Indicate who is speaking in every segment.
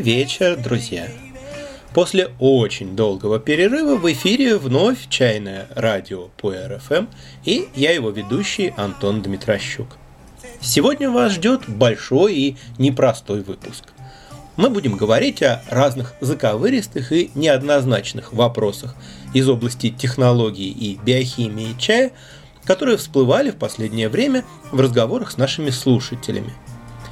Speaker 1: Добрый вечер, друзья! После очень долгого перерыва в эфире вновь чайное радио по РФМ и я его ведущий Антон Дмитрощук. Сегодня вас ждет большой и непростой выпуск. Мы будем говорить о разных заковыристых и неоднозначных вопросах из области технологий и биохимии чая, которые всплывали в последнее время в разговорах с нашими слушателями.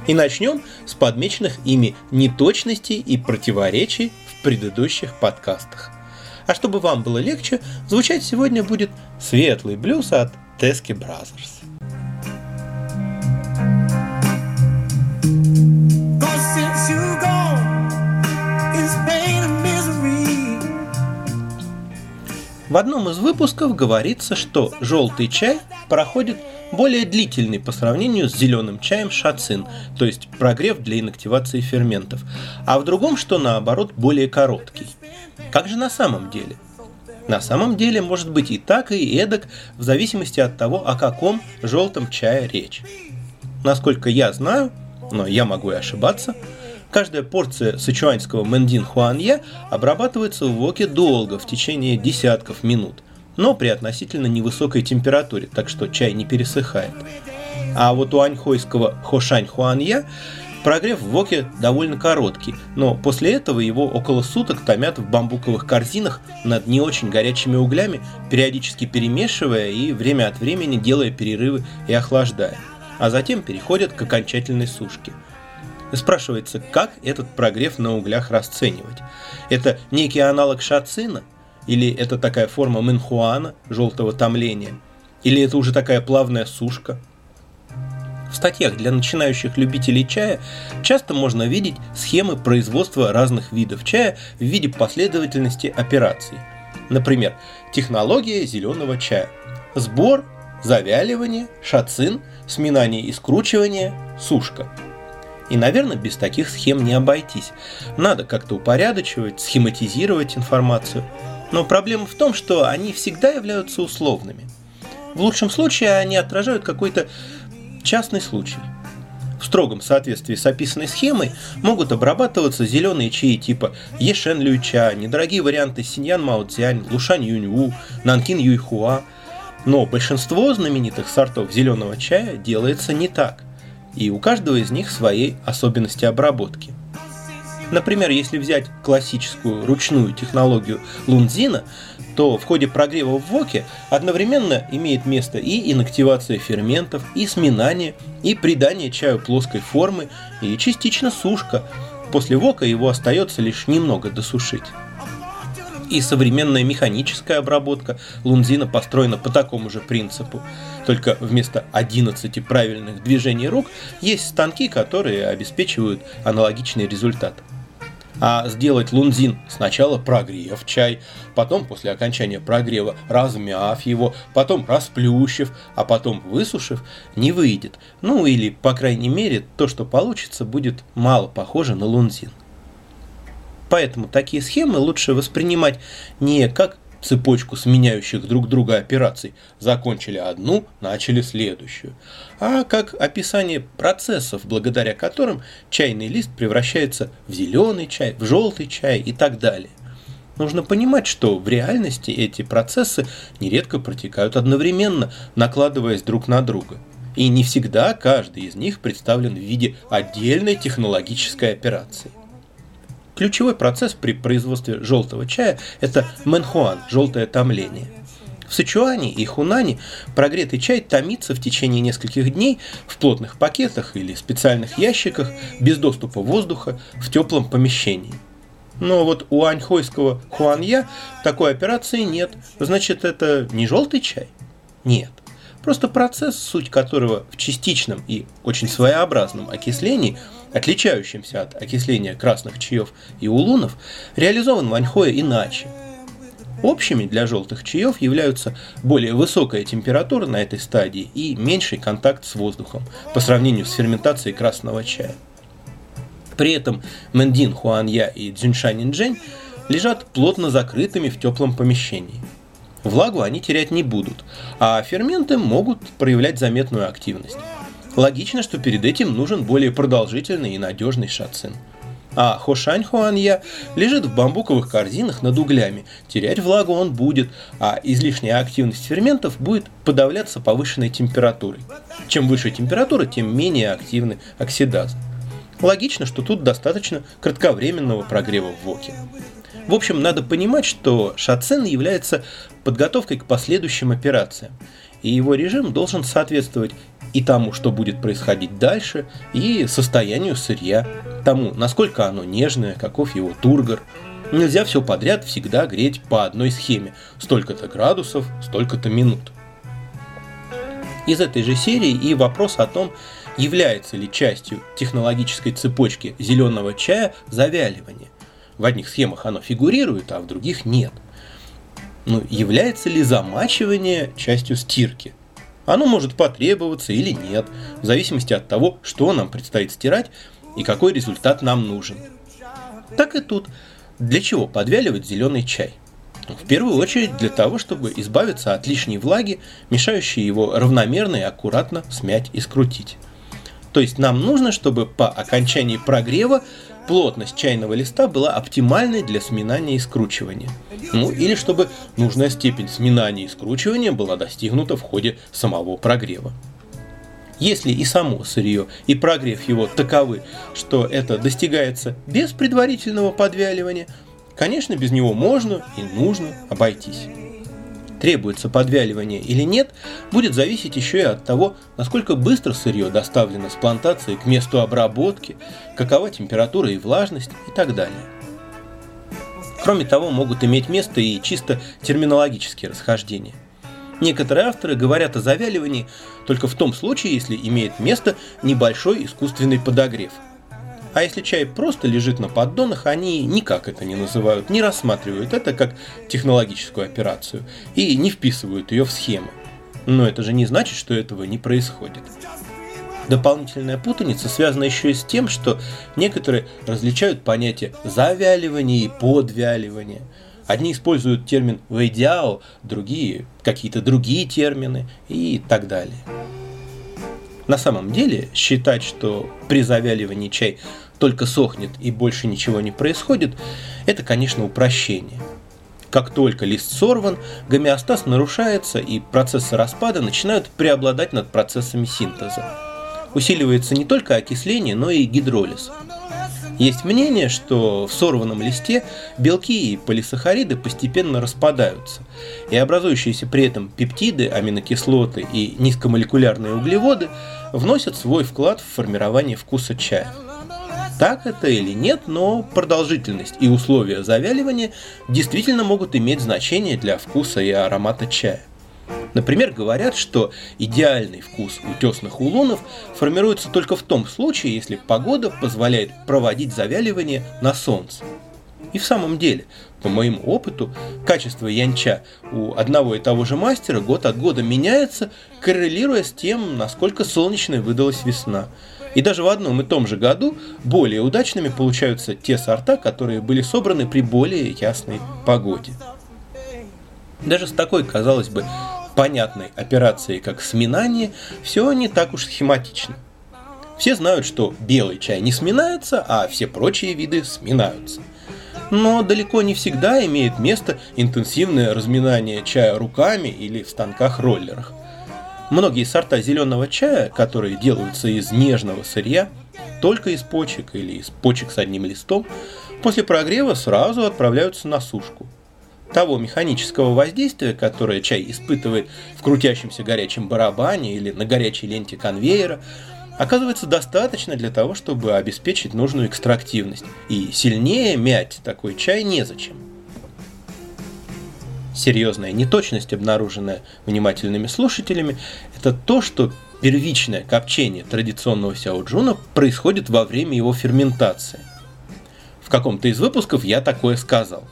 Speaker 1: И начнем с подмеченных ими неточностей и противоречий предыдущих подкастах. А чтобы вам было легче, звучать сегодня будет светлый блюз от Teskey Brothers. В одном из выпусков говорится, что желтый чай проходит более длительный по сравнению с зеленым чаем шацин, то есть прогрев для инактивации ферментов, а в другом, что наоборот, более короткий. Как же на самом деле? На самом деле может быть и так, и эдак, в зависимости от того, о каком желтом чае речь. Насколько я знаю, но я могу и ошибаться, каждая порция сычуанского мэндин хуанья обрабатывается в воке долго, в течение десятков минут – но при относительно невысокой температуре, так что чай не пересыхает. А вот у аньхойского хошань хуанья прогрев в воке довольно короткий, но после этого его около суток томят в бамбуковых корзинах над не очень горячими углями, периодически перемешивая и время от времени делая перерывы и охлаждая, а затем переходят к окончательной сушке. Спрашивается, как этот прогрев на углях расценивать? Это некий аналог шацина – или это такая форма менхуана, желтого томления? Или это уже такая плавная сушка? В статьях для начинающих любителей чая часто можно видеть схемы производства разных видов чая в виде последовательности операций. Например, технология зеленого чая. Сбор, завяливание, шацин, сминание и скручивание, сушка. И, наверное, без таких схем не обойтись. Надо как-то упорядочивать, схематизировать информацию – но проблема в том, что они всегда являются условными. В лучшем случае они отражают какой-то частный случай. В строгом соответствии с описанной схемой могут обрабатываться зеленые чаи типа Ешен Люйча, недорогие варианты Синьян Мао Цзянь, Лушань Юньву, Нанкин Юйхуа. Но большинство знаменитых сортов зеленого чая делается не так, и у каждого из них свои особенности обработки. Например, если взять классическую ручную технологию лунзина, то в ходе прогрева в воке одновременно имеет место и инактивация ферментов, и сминание, и придание чаю плоской формы, и частично сушка. После вока его остается лишь немного досушить. И современная механическая обработка лунзина построена по такому же принципу. Только вместо 11 правильных движений рук есть станки, которые обеспечивают аналогичный результат а сделать лунзин сначала прогрев чай, потом после окончания прогрева размяв его, потом расплющив, а потом высушив, не выйдет. Ну или, по крайней мере, то, что получится, будет мало похоже на лунзин. Поэтому такие схемы лучше воспринимать не как цепочку сменяющих друг друга операций, закончили одну, начали следующую, а как описание процессов, благодаря которым чайный лист превращается в зеленый чай, в желтый чай и так далее. Нужно понимать, что в реальности эти процессы нередко протекают одновременно, накладываясь друг на друга. И не всегда каждый из них представлен в виде отдельной технологической операции. Ключевой процесс при производстве желтого чая – это мэнхуан – желтое томление. В Сычуане и Хунане прогретый чай томится в течение нескольких дней в плотных пакетах или специальных ящиках без доступа воздуха в теплом помещении. Но вот у аньхойского хуанья такой операции нет. Значит, это не желтый чай? Нет. Просто процесс, суть которого в частичном и очень своеобразном окислении – отличающимся от окисления красных чаев и улунов, реализован в Аньхое иначе. Общими для желтых чаев являются более высокая температура на этой стадии и меньший контакт с воздухом по сравнению с ферментацией красного чая. При этом Мэндин Хуанья и Цзюньшань Инджень лежат плотно закрытыми в теплом помещении. Влагу они терять не будут, а ферменты могут проявлять заметную активность. Логично, что перед этим нужен более продолжительный и надежный шацин. А Хошань Хуанья лежит в бамбуковых корзинах над углями. Терять влагу он будет, а излишняя активность ферментов будет подавляться повышенной температурой. Чем выше температура, тем менее активны оксидазы. Логично, что тут достаточно кратковременного прогрева в воке. В общем, надо понимать, что шацен является подготовкой к последующим операциям, и его режим должен соответствовать и тому, что будет происходить дальше, и состоянию сырья, тому, насколько оно нежное, каков его тургор. Нельзя все подряд всегда греть по одной схеме, столько-то градусов, столько-то минут. Из этой же серии и вопрос о том, является ли частью технологической цепочки зеленого чая завяливание. В одних схемах оно фигурирует, а в других нет. Ну, является ли замачивание частью стирки? Оно может потребоваться или нет, в зависимости от того, что нам предстоит стирать и какой результат нам нужен. Так и тут. Для чего подвяливать зеленый чай? В первую очередь для того, чтобы избавиться от лишней влаги, мешающей его равномерно и аккуратно смять и скрутить. То есть нам нужно, чтобы по окончании прогрева плотность чайного листа была оптимальной для сминания и скручивания. Ну или чтобы нужная степень сминания и скручивания была достигнута в ходе самого прогрева. Если и само сырье, и прогрев его таковы, что это достигается без предварительного подвяливания, конечно, без него можно и нужно обойтись требуется подвяливание или нет, будет зависеть еще и от того, насколько быстро сырье доставлено с плантации к месту обработки, какова температура и влажность и так далее. Кроме того, могут иметь место и чисто терминологические расхождения. Некоторые авторы говорят о завяливании только в том случае, если имеет место небольшой искусственный подогрев – а если чай просто лежит на поддонах, они никак это не называют, не рассматривают это как технологическую операцию и не вписывают ее в схему. Но это же не значит, что этого не происходит. Дополнительная путаница связана еще и с тем, что некоторые различают понятие завяливания и подвяливания. Одни используют термин «вейдяо», другие – какие-то другие термины и так далее. На самом деле, считать, что при завяливании чай только сохнет и больше ничего не происходит, это, конечно, упрощение. Как только лист сорван, гомеостаз нарушается и процессы распада начинают преобладать над процессами синтеза. Усиливается не только окисление, но и гидролиз. Есть мнение, что в сорванном листе белки и полисахариды постепенно распадаются, и образующиеся при этом пептиды, аминокислоты и низкомолекулярные углеводы вносят свой вклад в формирование вкуса чая. Так это или нет, но продолжительность и условия завяливания действительно могут иметь значение для вкуса и аромата чая. Например, говорят, что идеальный вкус утесных улунов формируется только в том случае, если погода позволяет проводить завяливание на солнце. И в самом деле, по моему опыту, качество янча у одного и того же мастера год от года меняется, коррелируя с тем, насколько солнечной выдалась весна. И даже в одном и том же году более удачными получаются те сорта, которые были собраны при более ясной погоде. Даже с такой, казалось бы, понятной операцией, как сминание, все не так уж схематично. Все знают, что белый чай не сминается, а все прочие виды сминаются. Но далеко не всегда имеет место интенсивное разминание чая руками или в станках-роллерах. Многие сорта зеленого чая, которые делаются из нежного сырья, только из почек или из почек с одним листом, после прогрева сразу отправляются на сушку. Того механического воздействия, которое чай испытывает в крутящемся горячем барабане или на горячей ленте конвейера, оказывается достаточно для того, чтобы обеспечить нужную экстрактивность. И сильнее мять такой чай незачем. Серьезная неточность, обнаруженная внимательными слушателями, это то, что первичное копчение традиционного сяоджуна происходит во время его ферментации. В каком-то из выпусков я такое сказал.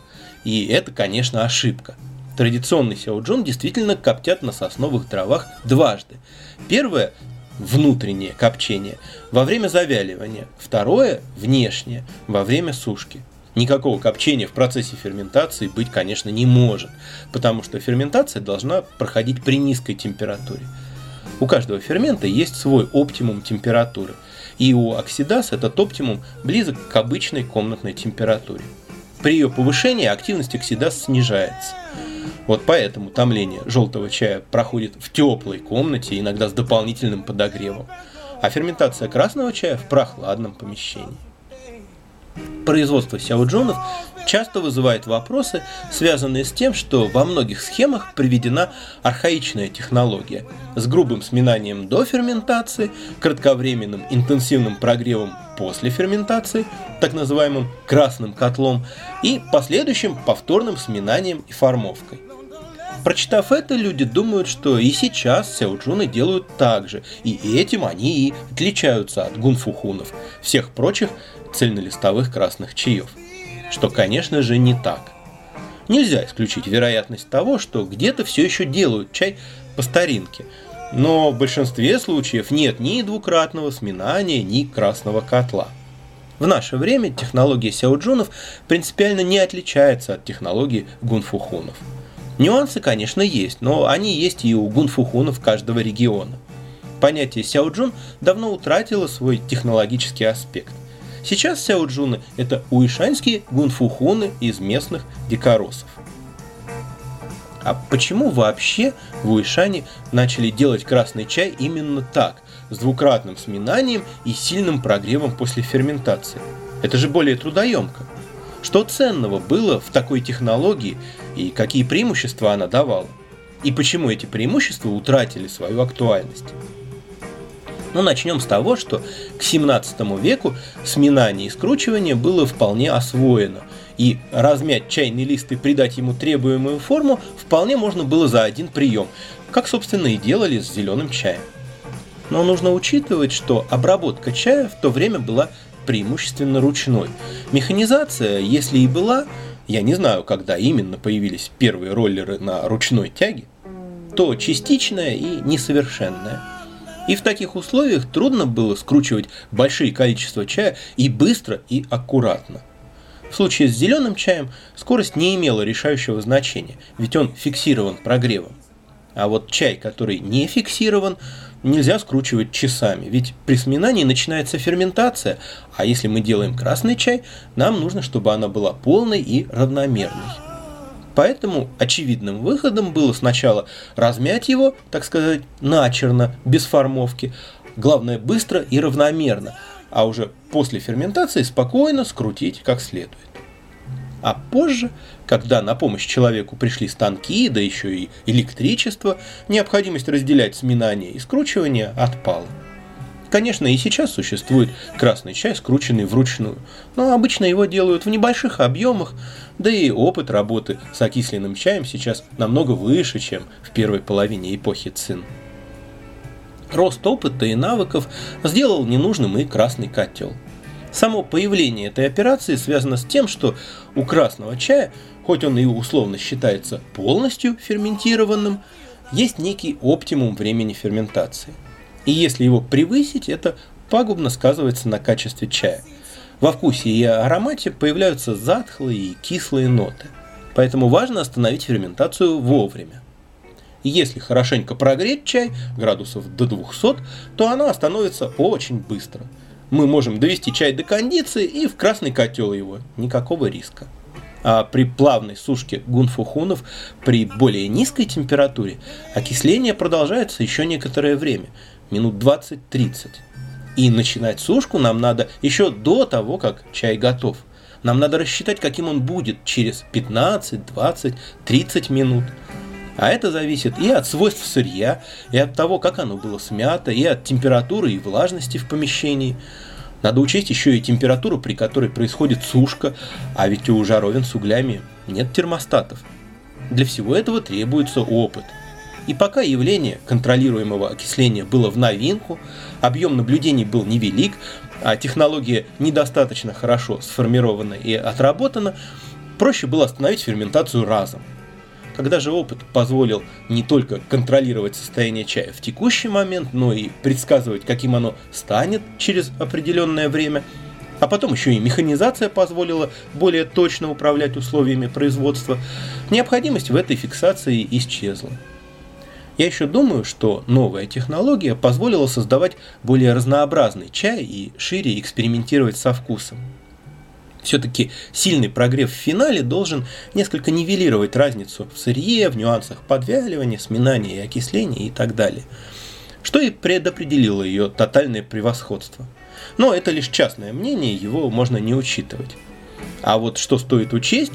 Speaker 1: И это, конечно, ошибка. Традиционный сяоджун действительно коптят на сосновых дровах дважды. Первое внутреннее копчение во время завяливания, второе внешнее во время сушки. Никакого копчения в процессе ферментации быть, конечно, не может, потому что ферментация должна проходить при низкой температуре. У каждого фермента есть свой оптимум температуры, и у оксидаз этот оптимум близок к обычной комнатной температуре. При ее повышении активность оксидаз снижается. Вот поэтому томление желтого чая проходит в теплой комнате, иногда с дополнительным подогревом, а ферментация красного чая в прохладном помещении. Производство сяоджунов часто вызывает вопросы, связанные с тем, что во многих схемах приведена архаичная технология с грубым сминанием до ферментации, кратковременным интенсивным прогревом после ферментации, так называемым красным котлом, и последующим повторным сминанием и формовкой. Прочитав это, люди думают, что и сейчас сяоджуны делают так же, и этим они и отличаются от гунфухунов, всех прочих цельнолистовых красных чаев. Что, конечно же, не так. Нельзя исключить вероятность того, что где-то все еще делают чай по старинке, но в большинстве случаев нет ни двукратного сминания, ни красного котла. В наше время технология сяоджунов принципиально не отличается от технологии гунфухунов. Нюансы, конечно, есть, но они есть и у гунфухунов каждого региона. Понятие сяоджун давно утратило свой технологический аспект. Сейчас сяоджуны – это уишанские гунфухуны из местных дикоросов. А почему вообще в Уишане начали делать красный чай именно так, с двукратным сминанием и сильным прогревом после ферментации? Это же более трудоемко. Что ценного было в такой технологии и какие преимущества она давала? И почему эти преимущества утратили свою актуальность? Ну, начнем с того, что к 17 веку сминание и скручивание было вполне освоено, и размять чайный лист и придать ему требуемую форму вполне можно было за один прием, как, собственно, и делали с зеленым чаем. Но нужно учитывать, что обработка чая в то время была преимущественно ручной. Механизация, если и была, я не знаю, когда именно появились первые роллеры на ручной тяге, то частичная и несовершенная – и в таких условиях трудно было скручивать большие количества чая и быстро, и аккуратно. В случае с зеленым чаем скорость не имела решающего значения, ведь он фиксирован прогревом. А вот чай, который не фиксирован, нельзя скручивать часами, ведь при сминании начинается ферментация, а если мы делаем красный чай, нам нужно, чтобы она была полной и равномерной. Поэтому очевидным выходом было сначала размять его, так сказать, начерно, без формовки, главное быстро и равномерно, а уже после ферментации спокойно скрутить как следует. А позже, когда на помощь человеку пришли станки, да еще и электричество, необходимость разделять сминание и скручивание отпала. Конечно, и сейчас существует красный чай, скрученный вручную, но обычно его делают в небольших объемах, да и опыт работы с окисленным чаем сейчас намного выше, чем в первой половине эпохи Цин. Рост опыта и навыков сделал ненужным и красный котел. Само появление этой операции связано с тем, что у красного чая, хоть он и условно считается полностью ферментированным, есть некий оптимум времени ферментации – и если его превысить, это пагубно сказывается на качестве чая. Во вкусе и аромате появляются затхлые и кислые ноты. Поэтому важно остановить ферментацию вовремя. Если хорошенько прогреть чай, градусов до 200, то она остановится очень быстро. Мы можем довести чай до кондиции и в красный котел его. Никакого риска. А при плавной сушке гунфухунов при более низкой температуре окисление продолжается еще некоторое время – минут 20-30. И начинать сушку нам надо еще до того, как чай готов. Нам надо рассчитать, каким он будет через 15, 20, 30 минут. А это зависит и от свойств сырья, и от того, как оно было смято, и от температуры и влажности в помещении. Надо учесть еще и температуру, при которой происходит сушка, а ведь у жаровин с углями нет термостатов. Для всего этого требуется опыт – и пока явление контролируемого окисления было в новинку, объем наблюдений был невелик, а технология недостаточно хорошо сформирована и отработана, проще было остановить ферментацию разом. Когда же опыт позволил не только контролировать состояние чая в текущий момент, но и предсказывать, каким оно станет через определенное время, А потом еще и механизация позволила более точно управлять условиями производства. Необходимость в этой фиксации исчезла. Я еще думаю, что новая технология позволила создавать более разнообразный чай и шире экспериментировать со вкусом. Все-таки сильный прогрев в финале должен несколько нивелировать разницу в сырье, в нюансах подвяливания, сминания и окисления и так далее, что и предопределило ее тотальное превосходство. Но это лишь частное мнение, его можно не учитывать. А вот что стоит учесть,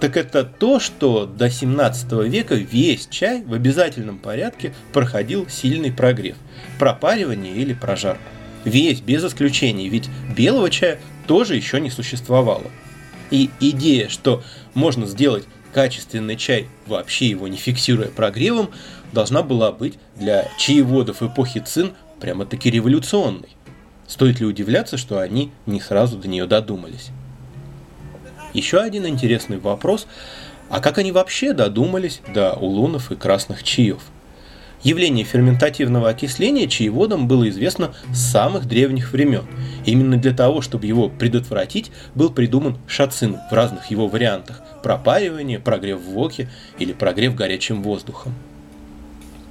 Speaker 1: так это то, что до 17 века весь чай в обязательном порядке проходил сильный прогрев, пропаривание или прожарку. Весь, без исключений, ведь белого чая тоже еще не существовало. И идея, что можно сделать качественный чай, вообще его не фиксируя прогревом, должна была быть для чаеводов эпохи Цин прямо-таки революционной. Стоит ли удивляться, что они не сразу до нее додумались? Еще один интересный вопрос, а как они вообще додумались до улунов и красных чаев? Явление ферментативного окисления чаеводом было известно с самых древних времен. Именно для того, чтобы его предотвратить, был придуман шацин в разных его вариантах – пропаривание, прогрев в воке или прогрев горячим воздухом.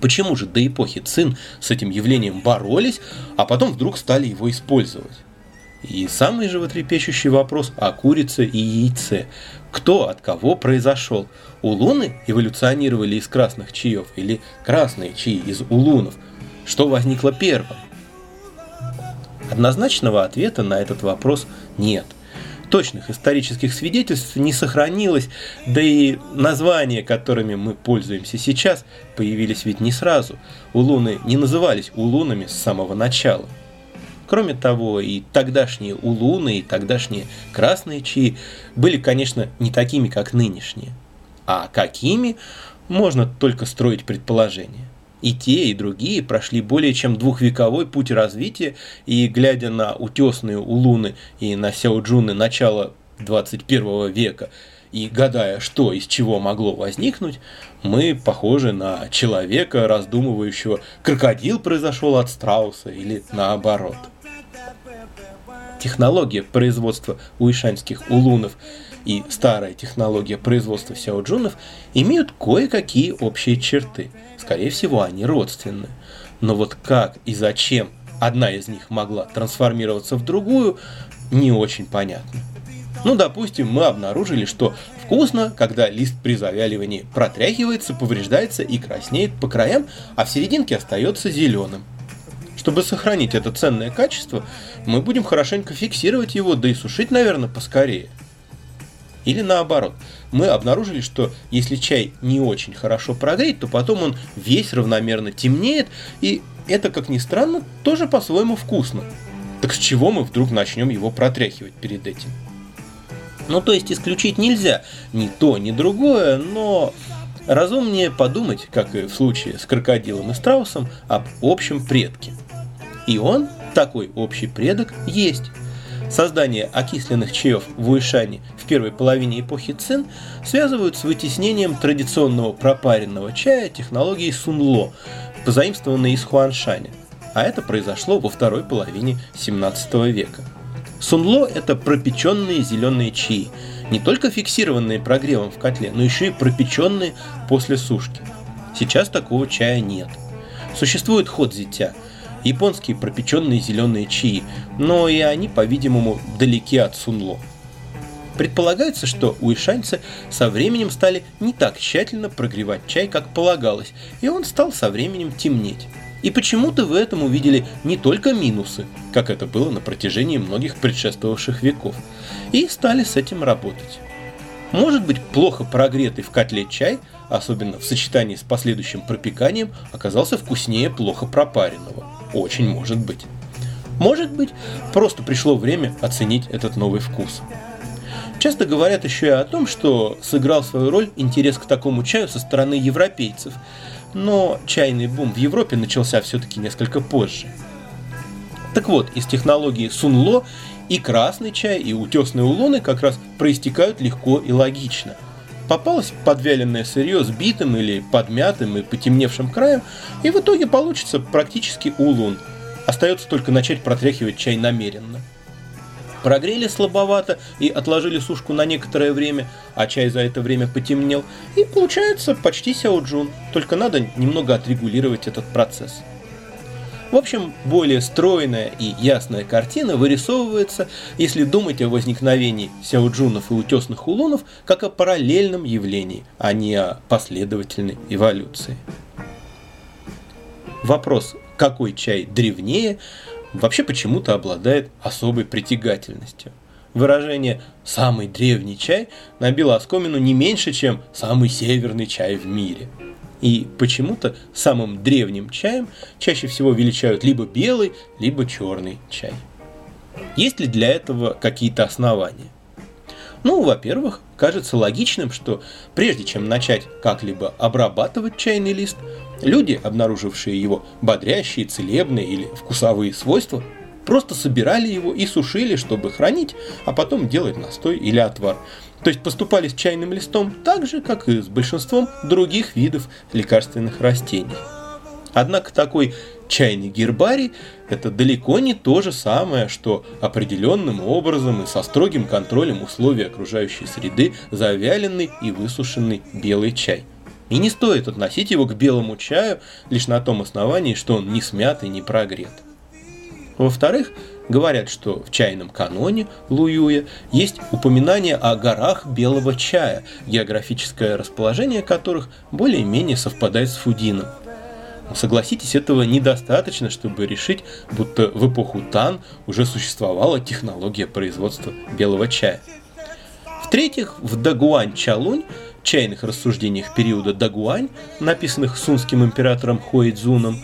Speaker 1: Почему же до эпохи Цин с этим явлением боролись, а потом вдруг стали его использовать? И самый животрепещущий вопрос о курице и яйце. Кто от кого произошел? Улуны эволюционировали из красных чаев или красные чаи из улунов? Что возникло первым? Однозначного ответа на этот вопрос нет. Точных исторических свидетельств не сохранилось, да и названия, которыми мы пользуемся сейчас, появились ведь не сразу. Улуны не назывались улунами с самого начала. Кроме того, и тогдашние улуны, и тогдашние красные чаи были, конечно, не такими, как нынешние. А какими, можно только строить предположения. И те, и другие прошли более чем двухвековой путь развития, и глядя на утесные улуны и на сяоджуны начала 21 века, и гадая, что из чего могло возникнуть, мы похожи на человека, раздумывающего, крокодил произошел от страуса или наоборот – технология производства уишанских улунов и старая технология производства сяоджунов имеют кое-какие общие черты. Скорее всего, они родственны. Но вот как и зачем одна из них могла трансформироваться в другую, не очень понятно. Ну, допустим, мы обнаружили, что вкусно, когда лист при завяливании протряхивается, повреждается и краснеет по краям, а в серединке остается зеленым. Чтобы сохранить это ценное качество, мы будем хорошенько фиксировать его, да и сушить, наверное, поскорее. Или наоборот, мы обнаружили, что если чай не очень хорошо прогреть, то потом он весь равномерно темнеет, и это, как ни странно, тоже по-своему вкусно. Так с чего мы вдруг начнем его протряхивать перед этим? Ну, то есть исключить нельзя ни то, ни другое, но разумнее подумать, как и в случае с крокодилом и страусом, об общем предке – и он, такой общий предок, есть. Создание окисленных чаев в Уишане в первой половине эпохи Цин связывают с вытеснением традиционного пропаренного чая технологии Сунло, позаимствованной из Хуаншаня. А это произошло во второй половине 17 века. Сунло – это пропеченные зеленые чаи, не только фиксированные прогревом в котле, но еще и пропеченные после сушки. Сейчас такого чая нет. Существует ход зитя – японские пропеченные зеленые чаи, но и они, по-видимому, далеки от сунло. Предполагается, что уишаньцы со временем стали не так тщательно прогревать чай, как полагалось, и он стал со временем темнеть. И почему-то в этом увидели не только минусы, как это было на протяжении многих предшествовавших веков, и стали с этим работать. Может быть, плохо прогретый в котле чай, особенно в сочетании с последующим пропеканием, оказался вкуснее плохо пропаренного. Очень может быть. Может быть, просто пришло время оценить этот новый вкус. Часто говорят еще и о том, что сыграл свою роль интерес к такому чаю со стороны европейцев, но чайный бум в Европе начался все-таки несколько позже. Так вот, из технологии Сунло и красный чай, и утесные улоны как раз проистекают легко и логично. Попалось подвяленное сырье с битым или подмятым и потемневшим краем, и в итоге получится практически улун. Остается только начать протряхивать чай намеренно. прогрели слабовато и отложили сушку на некоторое время, а чай за это время потемнел, и получается почти сяоджун, только надо немного отрегулировать этот процесс. В общем, более стройная и ясная картина вырисовывается, если думать о возникновении сяоджунов и утесных улунов как о параллельном явлении, а не о последовательной эволюции. Вопрос, какой чай древнее, вообще почему-то обладает особой притягательностью. Выражение «самый древний чай» набило оскомину не меньше, чем «самый северный чай в мире». И почему-то самым древним чаем чаще всего величают либо белый, либо черный чай. Есть ли для этого какие-то основания? Ну, во-первых, кажется логичным, что прежде чем начать как-либо обрабатывать чайный лист, люди, обнаружившие его бодрящие, целебные или вкусовые свойства, просто собирали его и сушили, чтобы хранить, а потом делать настой или отвар. То есть поступали с чайным листом так же, как и с большинством других видов лекарственных растений. Однако такой чайный гербарий – это далеко не то же самое, что определенным образом и со строгим контролем условий окружающей среды завяленный и высушенный белый чай. И не стоит относить его к белому чаю лишь на том основании, что он не смят и не прогрет. Во-вторых, говорят, что в чайном каноне Луюя есть упоминание о горах белого чая, географическое расположение которых более-менее совпадает с Фудином – Согласитесь, этого недостаточно, чтобы решить, будто в эпоху Тан уже существовала технология производства белого чая. В-третьих, в Дагуань-Чалунь, чайных рассуждениях периода Дагуань, написанных сунским императором Хуэйдзуном,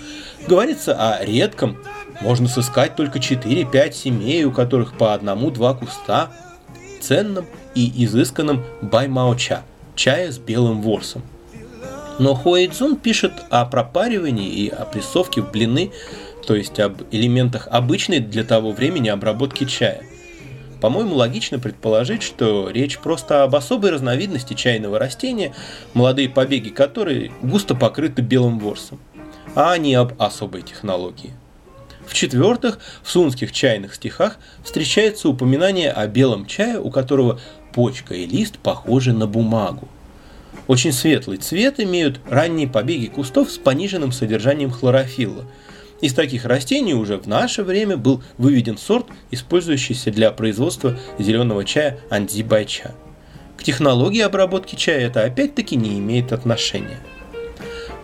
Speaker 1: говорится о редком, можно сыскать только 4-5 семей, у которых по одному-два куста, ценном и изысканном баймаоча, чая с белым ворсом. Но Хуэйцзун пишет о пропаривании и о прессовке в блины, то есть об элементах обычной для того времени обработки чая. По-моему, логично предположить, что речь просто об особой разновидности чайного растения, молодые побеги которой густо покрыты белым ворсом, а не об особой технологии. В-четвертых, в сунских чайных стихах встречается упоминание о белом чае, у которого почка и лист похожи на бумагу. Очень светлый цвет имеют ранние побеги кустов с пониженным содержанием хлорофилла. Из таких растений уже в наше время был выведен сорт, использующийся для производства зеленого чая андзибайча. К технологии обработки чая это опять-таки не имеет отношения.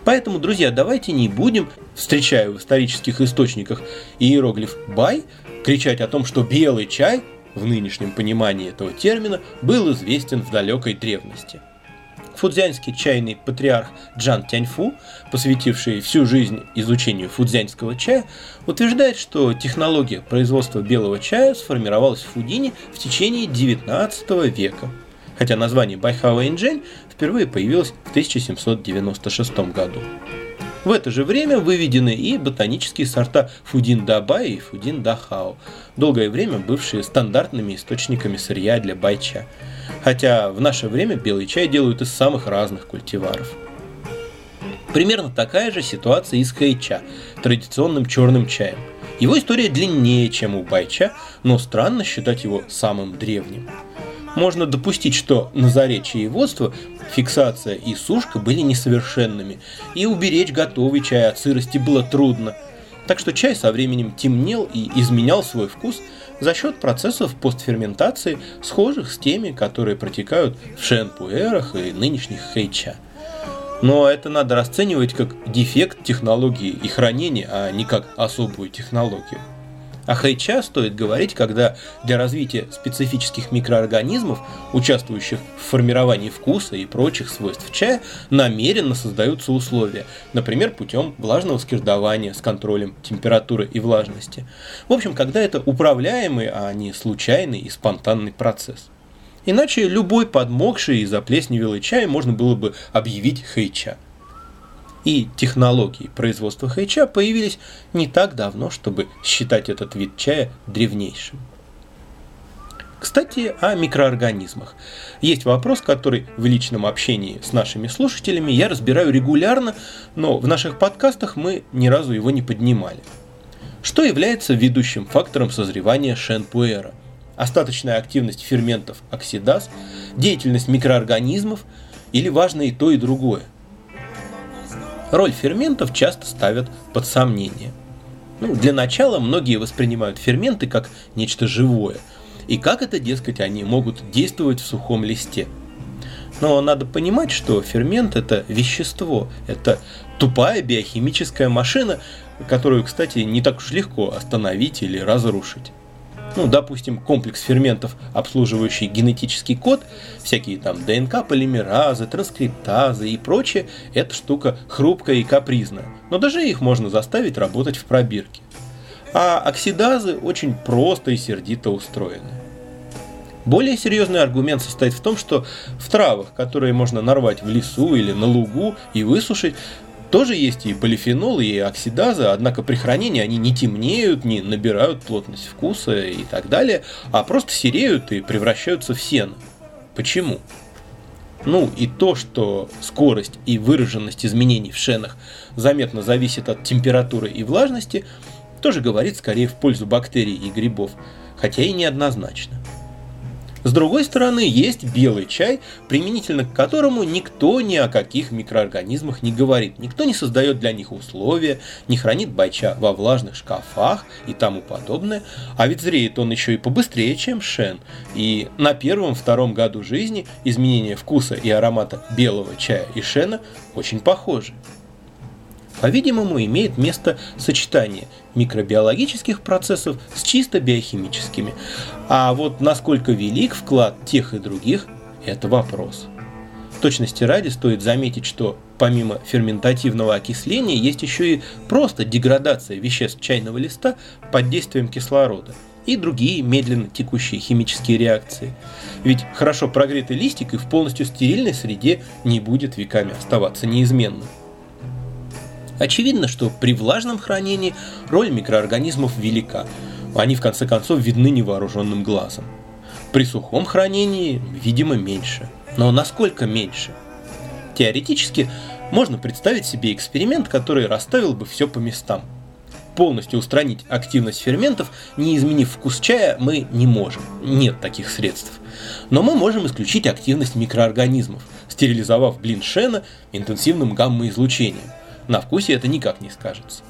Speaker 1: Поэтому, друзья, давайте не будем, встречая в исторических источниках иероглиф «бай», кричать о том, что белый чай, в нынешнем понимании этого термина, был известен в далекой древности – фудзянский чайный патриарх Джан Тяньфу, посвятивший всю жизнь изучению фудзянского чая, утверждает, что технология производства белого чая сформировалась в Фудине в течение 19 века, хотя название Байхао Инжэнь впервые появилось в 1796 году. В это же время выведены и ботанические сорта Фудин Дабай и Фудин Дахао, долгое время бывшие стандартными источниками сырья для байча – хотя в наше время белый чай делают из самых разных культиваров. Примерно такая же ситуация и с хэйча, традиционным черным чаем. Его история длиннее, чем у байча, но странно считать его самым древним. Можно допустить, что на заре чаеводства фиксация и сушка были несовершенными, и уберечь готовый чай от сырости было трудно. Так что чай со временем темнел и изменял свой вкус – за счет процессов постферментации, схожих с теми, которые протекают в шенпуэрах и нынешних хейча. Но это надо расценивать как дефект технологии и хранения, а не как особую технологию. О хайча стоит говорить, когда для развития специфических микроорганизмов, участвующих в формировании вкуса и прочих свойств чая, намеренно создаются условия, например, путем влажного скирдования с контролем температуры и влажности. В общем, когда это управляемый, а не случайный и спонтанный процесс. Иначе любой подмокший и заплесневелый чай можно было бы объявить хайча – и технологии производства хайча появились не так давно, чтобы считать этот вид чая древнейшим. Кстати, о микроорганизмах. Есть вопрос, который в личном общении с нашими слушателями я разбираю регулярно, но в наших подкастах мы ни разу его не поднимали. Что является ведущим фактором созревания шенпуэра? остаточная активность ферментов оксидаз, деятельность микроорганизмов или важно и то, и другое. Роль ферментов часто ставят под сомнение. Ну, для начала многие воспринимают ферменты как нечто живое. И как это, дескать, они могут действовать в сухом листе. Но надо понимать, что фермент это вещество, это тупая биохимическая машина, которую, кстати, не так уж легко остановить или разрушить. Ну, допустим, комплекс ферментов, обслуживающий генетический код, всякие там ДНК, полимеразы, транскриптазы и прочее, эта штука хрупкая и капризная. Но даже их можно заставить работать в пробирке. А оксидазы очень просто и сердито устроены. Более серьезный аргумент состоит в том, что в травах, которые можно нарвать в лесу или на лугу и высушить, тоже есть и полифенолы, и оксидазы, однако при хранении они не темнеют, не набирают плотность вкуса и так далее, а просто сереют и превращаются в сено. Почему? Ну и то, что скорость и выраженность изменений в шенах заметно зависит от температуры и влажности, тоже говорит скорее в пользу бактерий и грибов, хотя и неоднозначно. С другой стороны, есть белый чай, применительно к которому никто ни о каких микроорганизмах не говорит. Никто не создает для них условия, не хранит байча во влажных шкафах и тому подобное. А ведь зреет он еще и побыстрее, чем шен. И на первом-втором году жизни изменение вкуса и аромата белого чая и шена очень похожи. По-видимому, имеет место сочетание микробиологических процессов с чисто биохимическими. А вот насколько велик вклад тех и других – это вопрос. Точности ради стоит заметить, что помимо ферментативного окисления есть еще и просто деградация веществ чайного листа под действием кислорода и другие медленно текущие химические реакции. Ведь хорошо прогретый листик и в полностью стерильной среде не будет веками оставаться неизменным. Очевидно, что при влажном хранении роль микроорганизмов велика. Они в конце концов видны невооруженным глазом. При сухом хранении, видимо, меньше. Но насколько меньше? Теоретически можно представить себе эксперимент, который расставил бы все по местам. Полностью устранить активность ферментов, не изменив вкус чая, мы не можем. Нет таких средств. Но мы можем исключить активность микроорганизмов, стерилизовав блин Шена интенсивным гамма-излучением на вкусе это никак не скажется.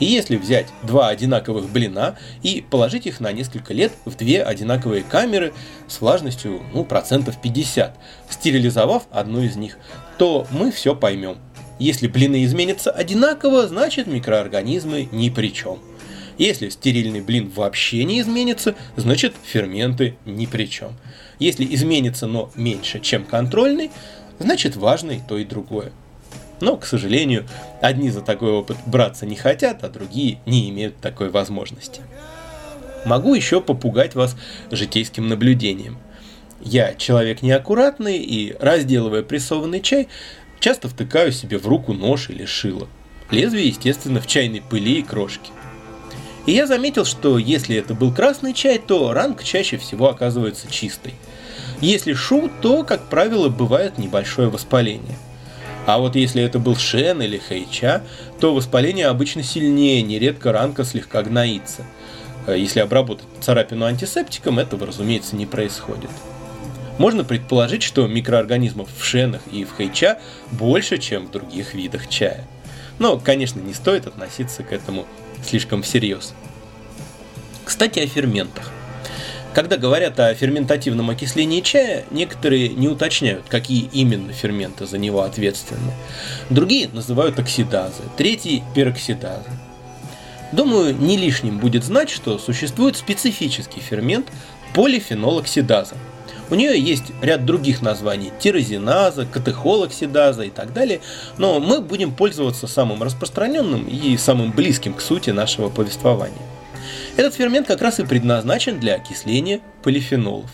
Speaker 1: И если взять два одинаковых блина и положить их на несколько лет в две одинаковые камеры с влажностью ну, процентов 50, стерилизовав одну из них, то мы все поймем. Если блины изменятся одинаково, значит микроорганизмы ни при чем. Если стерильный блин вообще не изменится, значит ферменты ни при чем. Если изменится, но меньше, чем контрольный, значит важно то и другое. Но, к сожалению, одни за такой опыт браться не хотят, а другие не имеют такой возможности. Могу еще попугать вас житейским наблюдением. Я человек неаккуратный и, разделывая прессованный чай, часто втыкаю себе в руку нож или шило. Лезвие, естественно, в чайной пыли и крошке. И я заметил, что если это был красный чай, то ранг чаще всего оказывается чистой. Если шу, то, как правило, бывает небольшое воспаление – а вот если это был шен или хэйча, то воспаление обычно сильнее, нередко ранка слегка гноится. Э, если обработать царапину антисептиком, этого, разумеется, не происходит. Можно предположить, что микроорганизмов в шенах и в хэйча больше, чем в других видах чая. Но, конечно, не стоит относиться к этому слишком всерьез. Кстати, о ферментах. Когда говорят о ферментативном окислении чая, некоторые не уточняют, какие именно ферменты за него ответственны. Другие называют оксидазы, третьи – пероксидазы. Думаю, не лишним будет знать, что существует специфический фермент полифенолоксидаза. У нее есть ряд других названий – тирозиназа, катехолоксидаза и так далее, но мы будем пользоваться самым распространенным и самым близким к сути нашего повествования – этот фермент как раз и предназначен для окисления полифенолов.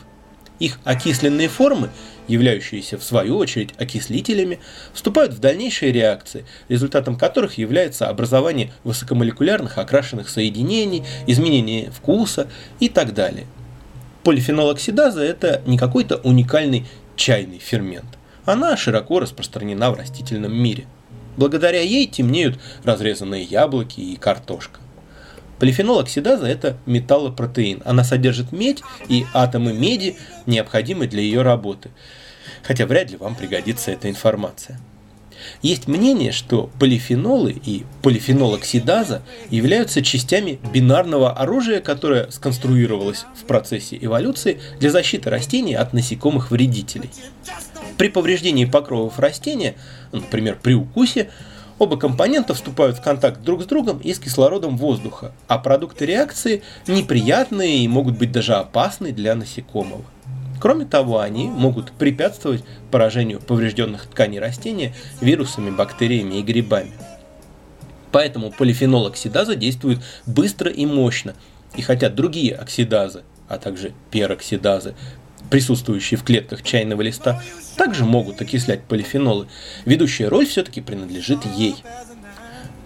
Speaker 1: Их окисленные формы, являющиеся в свою очередь окислителями, вступают в дальнейшие реакции, результатом которых является образование высокомолекулярных окрашенных соединений, изменение вкуса и так далее. Полифенолоксидаза – это не какой-то уникальный чайный фермент. Она широко распространена в растительном мире. Благодаря ей темнеют разрезанные яблоки и картошка. Полифенол-оксидаза – это металлопротеин. Она содержит медь и атомы меди, необходимые для ее работы. Хотя вряд ли вам пригодится эта информация. Есть мнение, что полифенолы и полифенол-оксидаза являются частями бинарного оружия, которое сконструировалось в процессе эволюции для защиты растений от насекомых-вредителей. При повреждении покровов растения, например, при укусе, Оба компонента вступают в контакт друг с другом и с кислородом воздуха, а продукты реакции неприятные и могут быть даже опасны для насекомого. Кроме того, они могут препятствовать поражению поврежденных тканей растения вирусами, бактериями и грибами. Поэтому полифенол оксидаза действует быстро и мощно. И хотя другие оксидазы, а также пероксидазы, присутствующие в клетках чайного листа, также могут окислять полифенолы, ведущая роль все-таки принадлежит ей.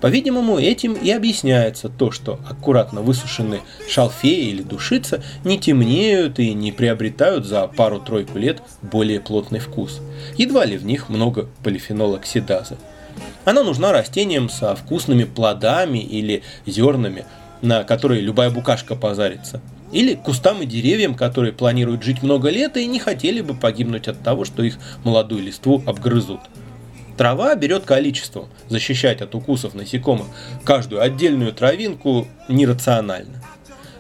Speaker 1: По-видимому, этим и объясняется то, что аккуратно высушенные шалфеи или душица не темнеют и не приобретают за пару-тройку лет более плотный вкус. Едва ли в них много полифенолоксидазы. Она нужна растениям со вкусными плодами или зернами, на которые любая букашка позарится – или кустам и деревьям, которые планируют жить много лет и не хотели бы погибнуть от того, что их молодую листву обгрызут. Трава берет количеством, защищать от укусов насекомых каждую отдельную травинку нерационально.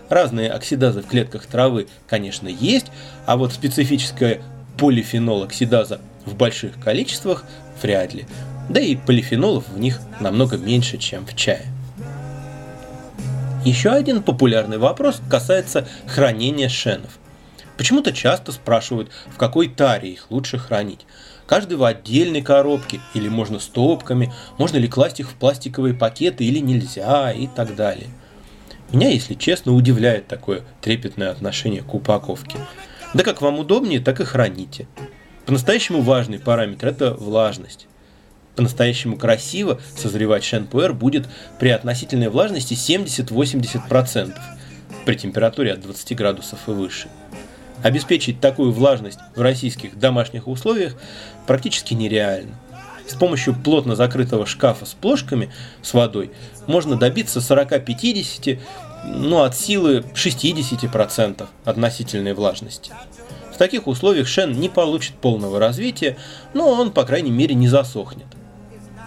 Speaker 1: Разные оксидазы в клетках травы, конечно, есть, а вот специфическая полифенол-оксидаза в больших количествах вряд ли. Да и полифенолов в них намного меньше, чем в чае. Еще один популярный вопрос касается хранения шенов. Почему-то часто спрашивают, в какой таре их лучше хранить. Каждый в отдельной коробке, или можно стопками, можно ли класть их в пластиковые пакеты или нельзя и так далее. Меня, если честно, удивляет такое трепетное отношение к упаковке. Да как вам удобнее, так и храните. По-настоящему важный параметр – это влажность по-настоящему красиво созревать шен-пуэр будет при относительной влажности 70-80% при температуре от 20 градусов и выше. Обеспечить такую влажность в российских домашних условиях практически нереально. С помощью плотно закрытого шкафа с плошками с водой можно добиться 40-50, ну от силы 60% относительной влажности. В таких условиях шен не получит полного развития, но он, по крайней мере, не засохнет.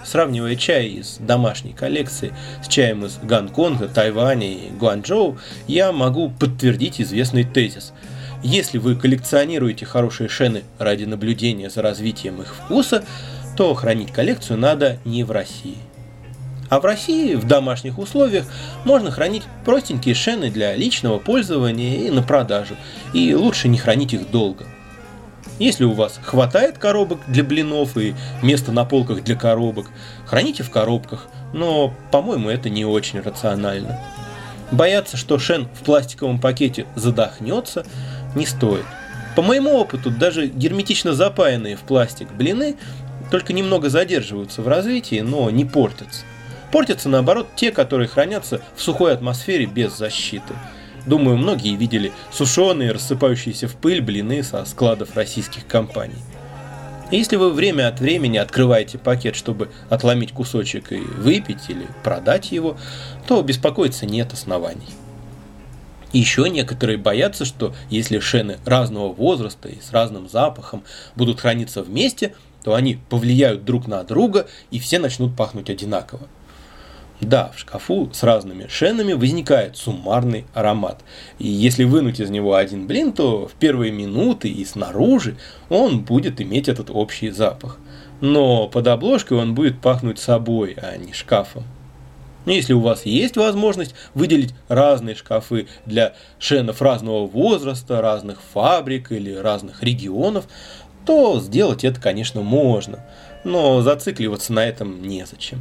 Speaker 1: Сравнивая чай из домашней коллекции с чаем из Гонконга, Тайваня и Гуанчжоу, я могу подтвердить известный тезис. Если вы коллекционируете хорошие шены ради наблюдения за развитием их вкуса, то хранить коллекцию надо не в России. А в России в домашних условиях можно хранить простенькие шены для личного пользования и на продажу, и лучше не хранить их долго. Если у вас хватает коробок для блинов и места на полках для коробок, храните в коробках, но, по-моему, это не очень рационально. Бояться, что шен в пластиковом пакете задохнется, не стоит. По моему опыту, даже герметично запаянные в пластик блины только немного задерживаются в развитии, но не портятся. Портятся, наоборот, те, которые хранятся в сухой атмосфере без защиты – Думаю, многие видели сушеные, рассыпающиеся в пыль блины со складов российских компаний. если вы время от времени открываете пакет, чтобы отломить кусочек и выпить или продать его, то беспокоиться нет оснований. еще некоторые боятся, что если шены разного возраста и с разным запахом будут храниться вместе, то они повлияют друг на друга и все начнут пахнуть одинаково. Да, в шкафу с разными шенами возникает суммарный аромат. И если вынуть из него один блин, то в первые минуты и снаружи он будет иметь этот общий запах. Но под обложкой он будет пахнуть собой, а не шкафом. Если у вас есть возможность выделить разные шкафы для шенов разного возраста, разных фабрик или разных регионов, то сделать это, конечно, можно. Но зацикливаться на этом незачем.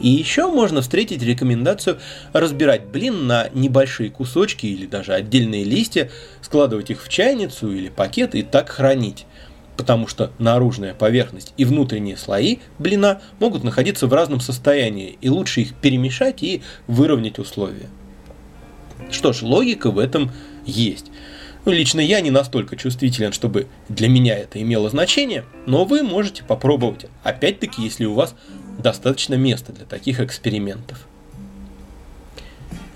Speaker 1: И еще можно встретить рекомендацию разбирать блин на небольшие кусочки или даже отдельные листья, складывать их в чайницу или пакет и так хранить. Потому что наружная поверхность и внутренние слои блина могут находиться в разном состоянии, и лучше их перемешать и выровнять условия. Что ж, логика в этом есть. Ну, лично я не настолько чувствителен, чтобы для меня это имело значение, но вы можете попробовать. Опять-таки, если у вас достаточно места для таких экспериментов.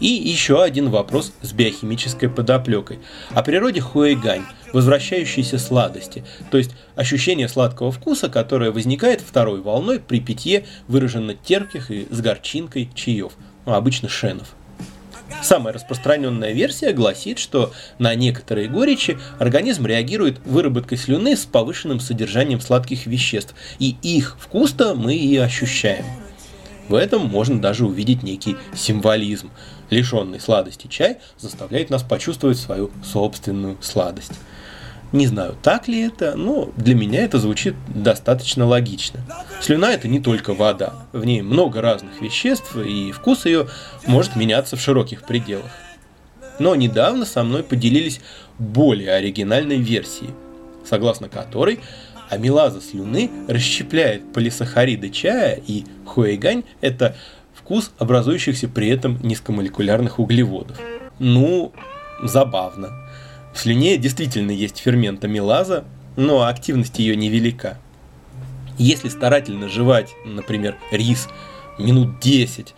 Speaker 1: И еще один вопрос с биохимической подоплекой. О природе хуэйгань, возвращающейся сладости, то есть ощущение сладкого вкуса, которое возникает второй волной при питье выраженно терпких и с горчинкой чаев, ну, обычно шенов. Самая распространенная версия гласит, что на некоторые горечи организм реагирует выработкой слюны с повышенным содержанием сладких веществ, и их вкус-то мы и ощущаем. В этом можно даже увидеть некий символизм. Лишенный сладости чай заставляет нас почувствовать свою собственную сладость. Не знаю, так ли это, но для меня это звучит достаточно логично. Слюна это не только вода. В ней много разных веществ, и вкус ее может меняться в широких пределах. Но недавно со мной поделились более оригинальной версией, согласно которой амилаза слюны расщепляет полисахариды чая, и хуэйгань – это вкус образующихся при этом низкомолекулярных углеводов. Ну, забавно. В слюне действительно есть фермент амилаза, но активность ее невелика. Если старательно жевать, например, рис минут 10,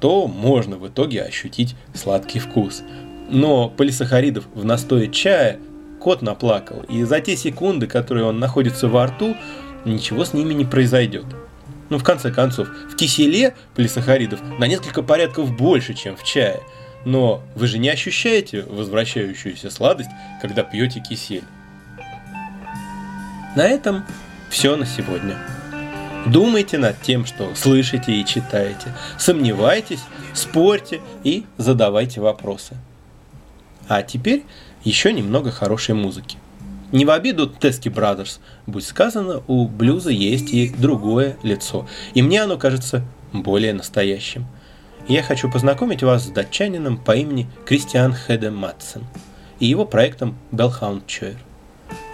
Speaker 1: то можно в итоге ощутить сладкий вкус. Но полисахаридов в настое чая кот наплакал, и за те секунды, которые он находится во рту, ничего с ними не произойдет. Ну, в конце концов, в киселе полисахаридов на несколько порядков больше, чем в чае. Но вы же не ощущаете возвращающуюся сладость, когда пьете кисель. На этом все на сегодня. Думайте над тем, что слышите и читаете. Сомневайтесь, спорьте и задавайте вопросы. А теперь еще немного хорошей музыки. Не в обиду Тески Brothers, будь сказано, у блюза есть и другое лицо, и мне оно кажется более настоящим. Я хочу познакомить вас с датчанином по имени Кристиан Хеде Матсен и его проектом Bellhound Chair.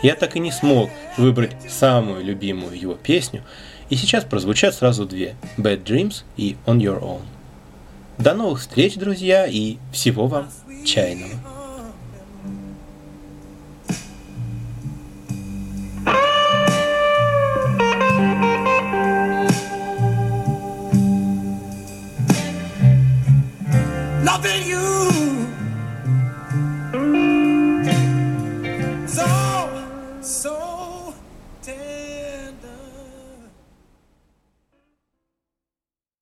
Speaker 1: Я так и не смог выбрать самую любимую его песню, и сейчас прозвучат сразу две – Bad Dreams и On Your Own. До новых встреч, друзья, и всего вам чайного!
Speaker 2: Loving you